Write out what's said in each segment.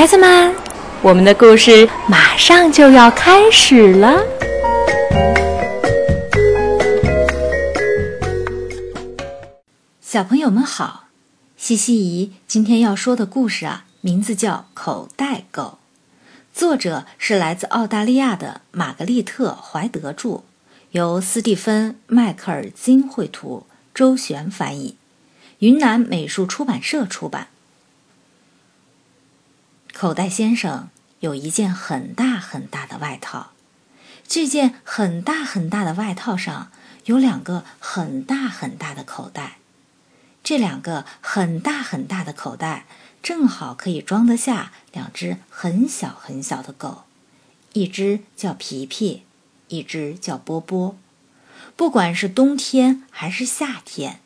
孩子们，我们的故事马上就要开始了。小朋友们好，西西姨今天要说的故事啊，名字叫《口袋狗》，作者是来自澳大利亚的玛格丽特·怀德著，由斯蒂芬·迈克尔金绘图，周璇翻译，云南美术出版社出版。口袋先生有一件很大很大的外套，这件很大很大的外套上有两个很大很大的口袋。这两个很大很大的口袋，正好可以装得下两只很小很小的狗，一只叫皮皮，一只叫波波。不管是冬天还是夏天，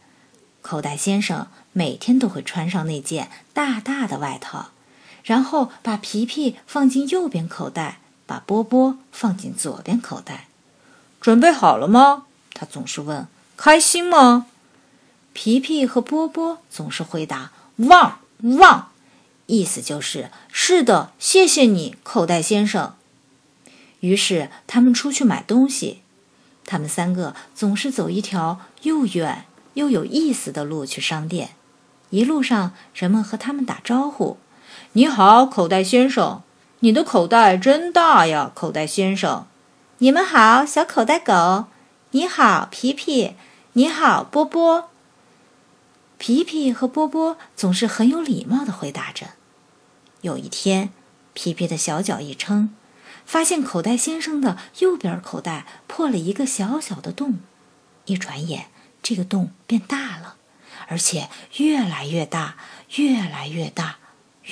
口袋先生每天都会穿上那件大大的外套，然后把皮皮放进右边口袋，把波波放进左边口袋。准备好了吗？他总是问。开心吗？皮皮和波波总是回答“旺旺”，意思就是“是的，谢谢你，口袋先生。”于是他们出去买东西。他们三个总是走一条又远又有意思的路去商店。一路上，人们和他们打招呼：“你好，口袋先生，你的口袋真大呀，口袋先生。”“你们好，小口袋狗。”“你好，皮皮。”“你好，波波。”皮皮和波波总是很有礼貌的回答着。有一天，皮皮的小脚一撑，发现口袋先生的右边口袋破了一个小小的洞。一转眼，这个洞变大了，而且越来越大，越来越大，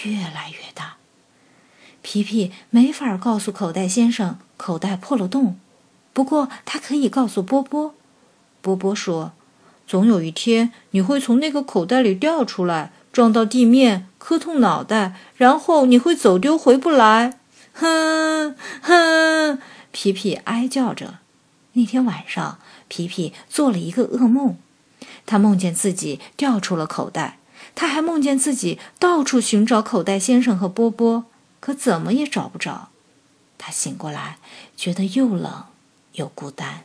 越来越大。皮皮没法告诉口袋先生口袋破了洞，不过他可以告诉波波。波波说。总有一天，你会从那个口袋里掉出来，撞到地面，磕痛脑袋，然后你会走丢，回不来。哼哼，皮皮哀叫着。那天晚上，皮皮做了一个噩梦，他梦见自己掉出了口袋，他还梦见自己到处寻找口袋先生和波波，可怎么也找不着。他醒过来，觉得又冷又孤单。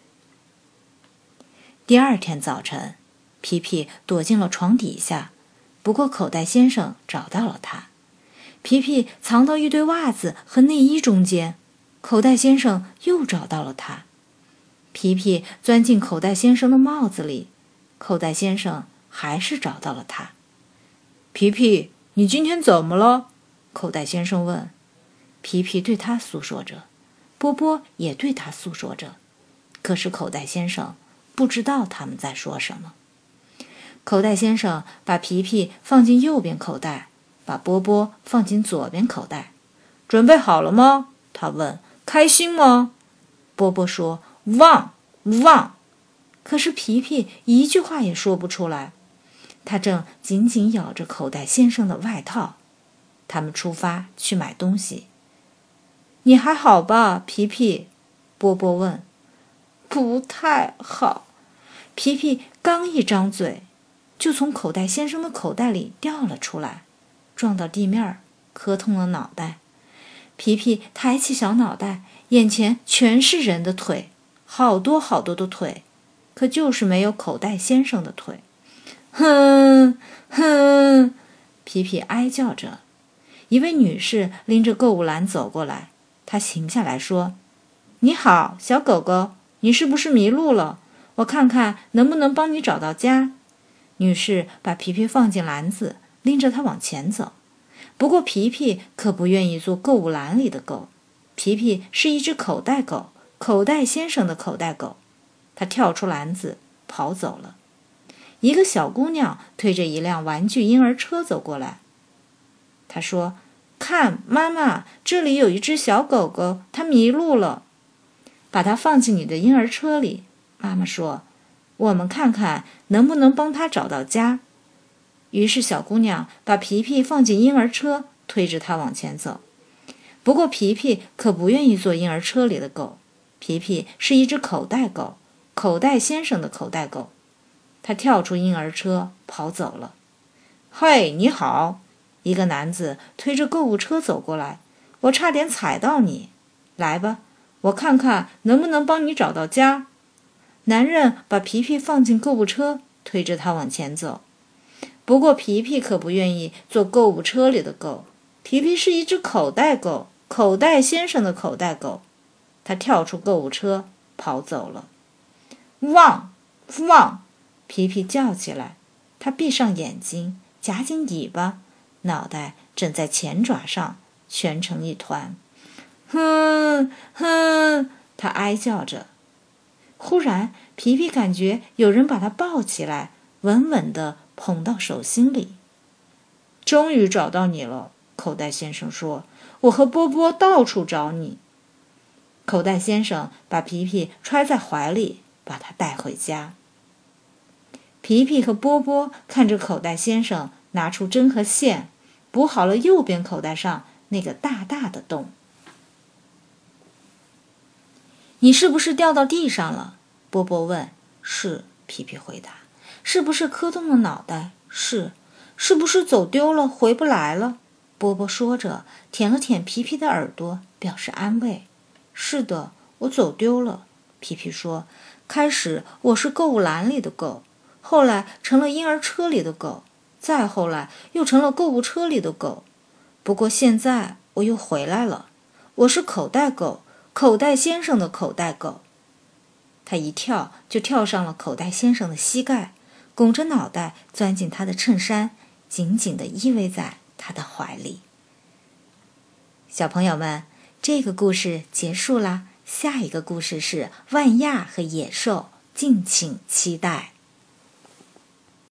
第二天早晨，皮皮躲进了床底下，不过口袋先生找到了他。皮皮藏到一堆袜子和内衣中间，口袋先生又找到了他。皮皮钻进口袋先生的帽子里，口袋先生还是找到了他。皮皮，你今天怎么了？口袋先生问。皮皮对他诉说着，波波也对他诉说着，可是口袋先生。不知道他们在说什么。口袋先生把皮皮放进右边口袋，把波波放进左边口袋。准备好了吗？他问。开心吗？波波说：“旺旺。”可是皮皮一句话也说不出来。他正紧紧咬着口袋先生的外套。他们出发去买东西。你还好吧，皮皮？波波问。不太好。皮皮刚一张嘴，就从口袋先生的口袋里掉了出来，撞到地面，磕痛了脑袋。皮皮抬起小脑袋，眼前全是人的腿，好多好多的腿，可就是没有口袋先生的腿。哼哼，皮皮哀叫着。一位女士拎着购物篮走过来，她停下来说：“你好，小狗狗，你是不是迷路了？”我看看能不能帮你找到家。女士把皮皮放进篮子，拎着它往前走。不过皮皮可不愿意做购物篮里的狗。皮皮是一只口袋狗，口袋先生的口袋狗。它跳出篮子跑走了。一个小姑娘推着一辆玩具婴儿车走过来。她说：“看，妈妈，这里有一只小狗狗，它迷路了。把它放进你的婴儿车里。”妈妈说：“我们看看能不能帮它找到家。”于是小姑娘把皮皮放进婴儿车，推着它往前走。不过皮皮可不愿意坐婴儿车里的狗。皮皮是一只口袋狗，口袋先生的口袋狗。他跳出婴儿车跑走了。“嘿，你好！”一个男子推着购物车走过来，我差点踩到你。来吧，我看看能不能帮你找到家。男人把皮皮放进购物车，推着他往前走。不过皮皮可不愿意坐购物车里的狗。皮皮是一只口袋狗，口袋先生的口袋狗。他跳出购物车，跑走了。汪，汪！皮皮叫起来。他闭上眼睛，夹紧尾巴，脑袋枕在前爪上，蜷成一团。哼哼，他哀叫着。忽然，皮皮感觉有人把他抱起来，稳稳地捧到手心里。终于找到你了，口袋先生说：“我和波波到处找你。”口袋先生把皮皮揣在怀里，把他带回家。皮皮和波波看着口袋先生拿出针和线，补好了右边口袋上那个大大的洞。你是不是掉到地上了？波波问。是，皮皮回答。是不是磕动了脑袋？是。是不是走丢了，回不来了？波波说着，舔了舔皮皮的耳朵，表示安慰。是的，我走丢了。皮皮说。开始我是购物篮里的狗，后来成了婴儿车里的狗，再后来又成了购物车里的狗。不过现在我又回来了，我是口袋狗。口袋先生的口袋狗，他一跳就跳上了口袋先生的膝盖，拱着脑袋钻进他的衬衫，紧紧地依偎在他的怀里。小朋友们，这个故事结束啦，下一个故事是万亚和野兽，敬请期待。